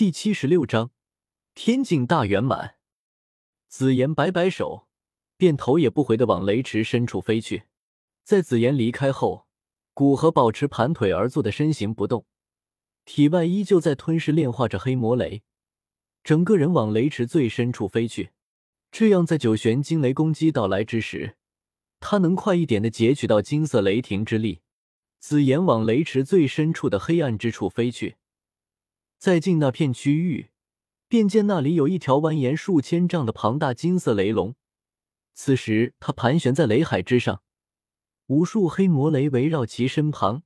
第七十六章天境大圆满。紫妍摆摆手，便头也不回的往雷池深处飞去。在紫妍离开后，古河保持盘腿而坐的身形不动，体外依旧在吞噬炼化着黑魔雷，整个人往雷池最深处飞去。这样，在九玄惊雷攻击到来之时，他能快一点的截取到金色雷霆之力。紫妍往雷池最深处的黑暗之处飞去。再进那片区域，便见那里有一条蜿蜒数千丈的庞大金色雷龙。此时，它盘旋在雷海之上，无数黑魔雷围绕其身旁，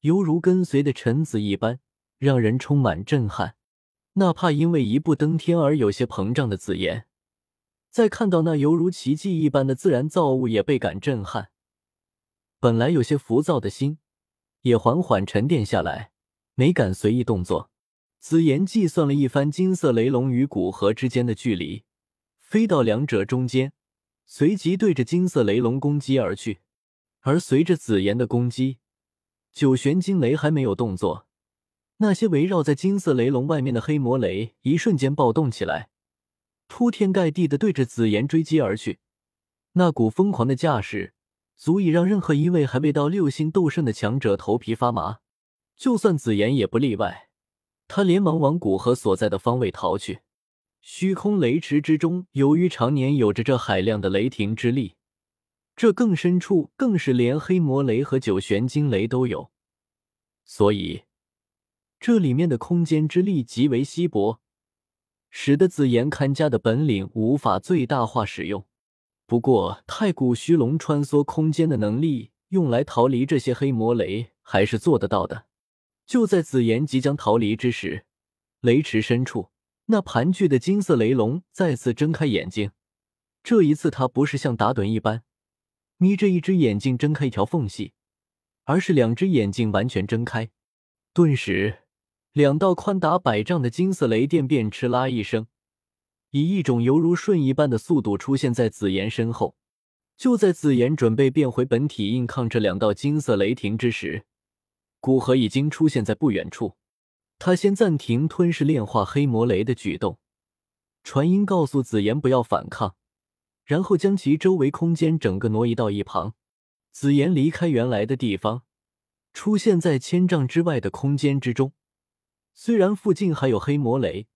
犹如跟随的臣子一般，让人充满震撼。哪怕因为一步登天而有些膨胀的紫炎，在看到那犹如奇迹一般的自然造物，也倍感震撼。本来有些浮躁的心，也缓缓沉淀下来，没敢随意动作。紫妍计算了一番金色雷龙与古河之间的距离，飞到两者中间，随即对着金色雷龙攻击而去。而随着紫妍的攻击，九玄金雷还没有动作，那些围绕在金色雷龙外面的黑魔雷一瞬间暴动起来，铺天盖地的对着紫妍追击而去。那股疯狂的架势，足以让任何一位还未到六星斗圣的强者头皮发麻，就算紫妍也不例外。他连忙往古河所在的方位逃去。虚空雷池之中，由于常年有着这海量的雷霆之力，这更深处更是连黑魔雷和九玄惊雷都有，所以这里面的空间之力极为稀薄，使得紫炎看家的本领无法最大化使用。不过，太古虚龙穿梭空间的能力，用来逃离这些黑魔雷，还是做得到的。就在紫妍即将逃离之时，雷池深处，那盘踞的金色雷龙再次睁开眼睛。这一次，它不是像打盹一般眯着一只眼睛睁开一条缝隙，而是两只眼睛完全睁开。顿时，两道宽达百丈的金色雷电便哧啦一声，以一种犹如瞬移般的速度出现在紫妍身后。就在紫妍准备变回本体硬抗这两道金色雷霆之时，古河已经出现在不远处，他先暂停吞噬炼化黑魔雷的举动，传音告诉紫妍不要反抗，然后将其周围空间整个挪移到一旁。紫妍离开原来的地方，出现在千丈之外的空间之中。虽然附近还有黑魔雷，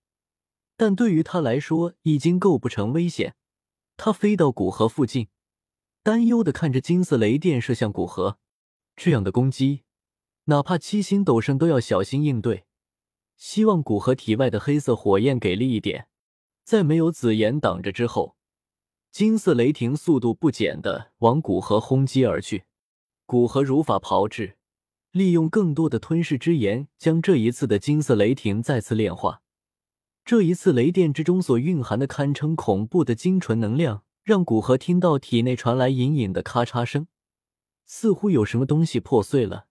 但对于他来说已经构不成危险。他飞到古河附近，担忧的看着金色雷电射向古河，这样的攻击。哪怕七星斗圣都要小心应对。希望古河体外的黑色火焰给力一点。在没有紫炎挡着之后，金色雷霆速度不减的往古河轰击而去。古河如法炮制，利用更多的吞噬之炎，将这一次的金色雷霆再次炼化。这一次雷电之中所蕴含的堪称恐怖的精纯能量，让古河听到体内传来隐隐的咔嚓声，似乎有什么东西破碎了。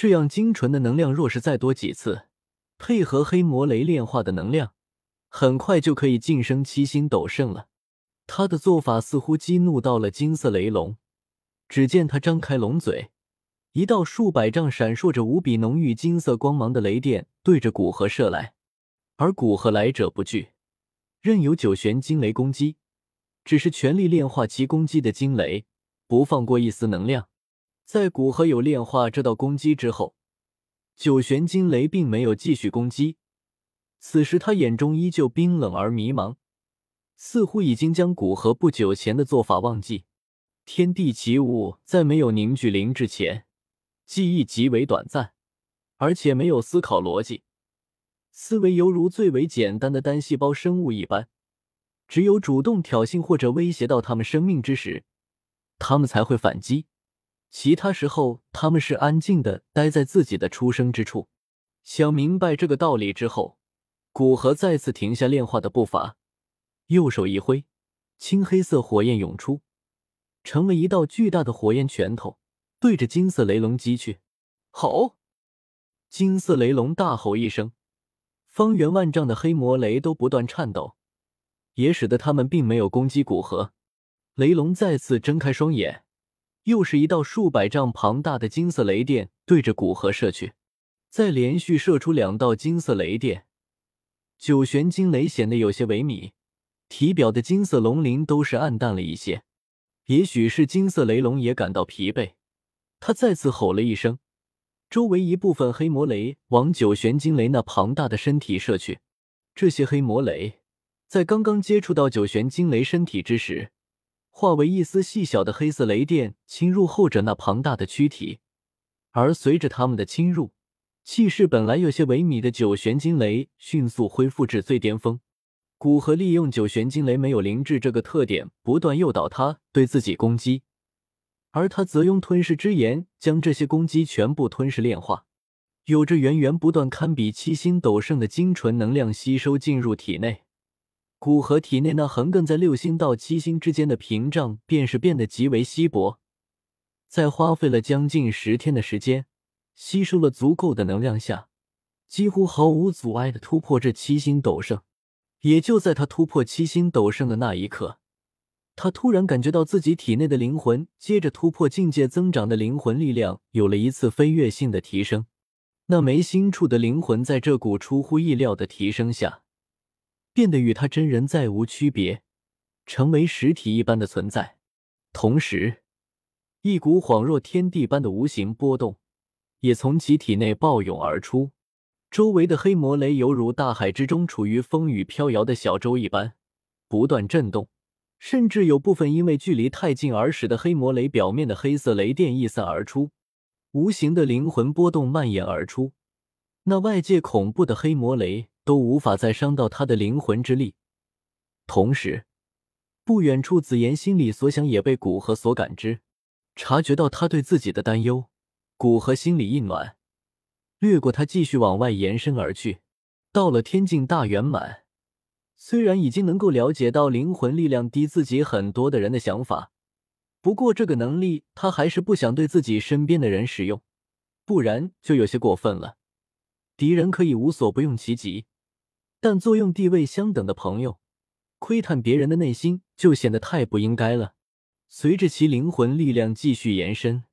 这样精纯的能量，若是再多几次，配合黑魔雷炼化的能量，很快就可以晋升七星斗圣了。他的做法似乎激怒到了金色雷龙，只见他张开龙嘴，一道数百丈、闪烁着无比浓郁金色光芒的雷电对着古河射来。而古河来者不拒，任由九玄金雷攻击，只是全力炼化其攻击的金雷，不放过一丝能量。在古河有炼化这道攻击之后，九玄金雷并没有继续攻击。此时他眼中依旧冰冷而迷茫，似乎已经将古河不久前的做法忘记。天地奇物在没有凝聚灵之前，记忆极为短暂，而且没有思考逻辑，思维犹如最为简单的单细胞生物一般。只有主动挑衅或者威胁到他们生命之时，他们才会反击。其他时候，他们是安静的待在自己的出生之处。想明白这个道理之后，古河再次停下炼化的步伐，右手一挥，青黑色火焰涌出，成了一道巨大的火焰拳头，对着金色雷龙击去。吼！金色雷龙大吼一声，方圆万丈的黑魔雷都不断颤抖，也使得他们并没有攻击古河。雷龙再次睁开双眼。又是一道数百丈庞大的金色雷电对着古河射去，再连续射出两道金色雷电，九玄惊雷显得有些萎靡，体表的金色龙鳞都是暗淡了一些。也许是金色雷龙也感到疲惫，他再次吼了一声，周围一部分黑魔雷往九玄惊雷那庞大的身体射去。这些黑魔雷在刚刚接触到九玄惊雷身体之时，化为一丝细小的黑色雷电，侵入后者那庞大的躯体。而随着他们的侵入，气势本来有些萎靡的九玄金雷迅速恢复至最巅峰。古河利用九玄金雷没有灵智这个特点，不断诱导他对自己攻击，而他则用吞噬之炎将这些攻击全部吞噬炼化，有着源源不断、堪比七星斗圣的精纯能量吸收进入体内。古河体内那横亘在六星到七星之间的屏障，便是变得极为稀薄，在花费了将近十天的时间，吸收了足够的能量下，几乎毫无阻碍的突破这七星斗圣。也就在他突破七星斗圣的那一刻，他突然感觉到自己体内的灵魂接着突破境界增长的灵魂力量有了一次飞跃性的提升。那眉心处的灵魂在这股出乎意料的提升下，变得与他真人再无区别，成为实体一般的存在。同时，一股恍若天地般的无形波动也从其体内暴涌而出。周围的黑魔雷犹如大海之中处于风雨飘摇的小舟一般，不断震动，甚至有部分因为距离太近而使得黑魔雷表面的黑色雷电溢散而出，无形的灵魂波动蔓延而出。那外界恐怖的黑魔雷都无法再伤到他的灵魂之力。同时，不远处紫妍心里所想也被古河所感知，察觉到他对自己的担忧，古河心里一暖。掠过他，继续往外延伸而去。到了天境大圆满，虽然已经能够了解到灵魂力量低自己很多的人的想法，不过这个能力他还是不想对自己身边的人使用，不然就有些过分了。敌人可以无所不用其极，但作用地位相等的朋友，窥探别人的内心就显得太不应该了。随着其灵魂力量继续延伸。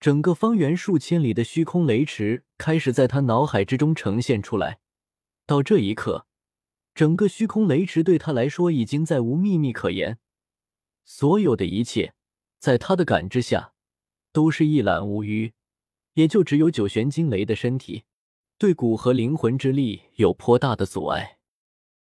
整个方圆数千里的虚空雷池开始在他脑海之中呈现出来。到这一刻，整个虚空雷池对他来说已经再无秘密可言，所有的一切在他的感知下都是一览无余。也就只有九玄惊雷的身体对骨和灵魂之力有颇大的阻碍。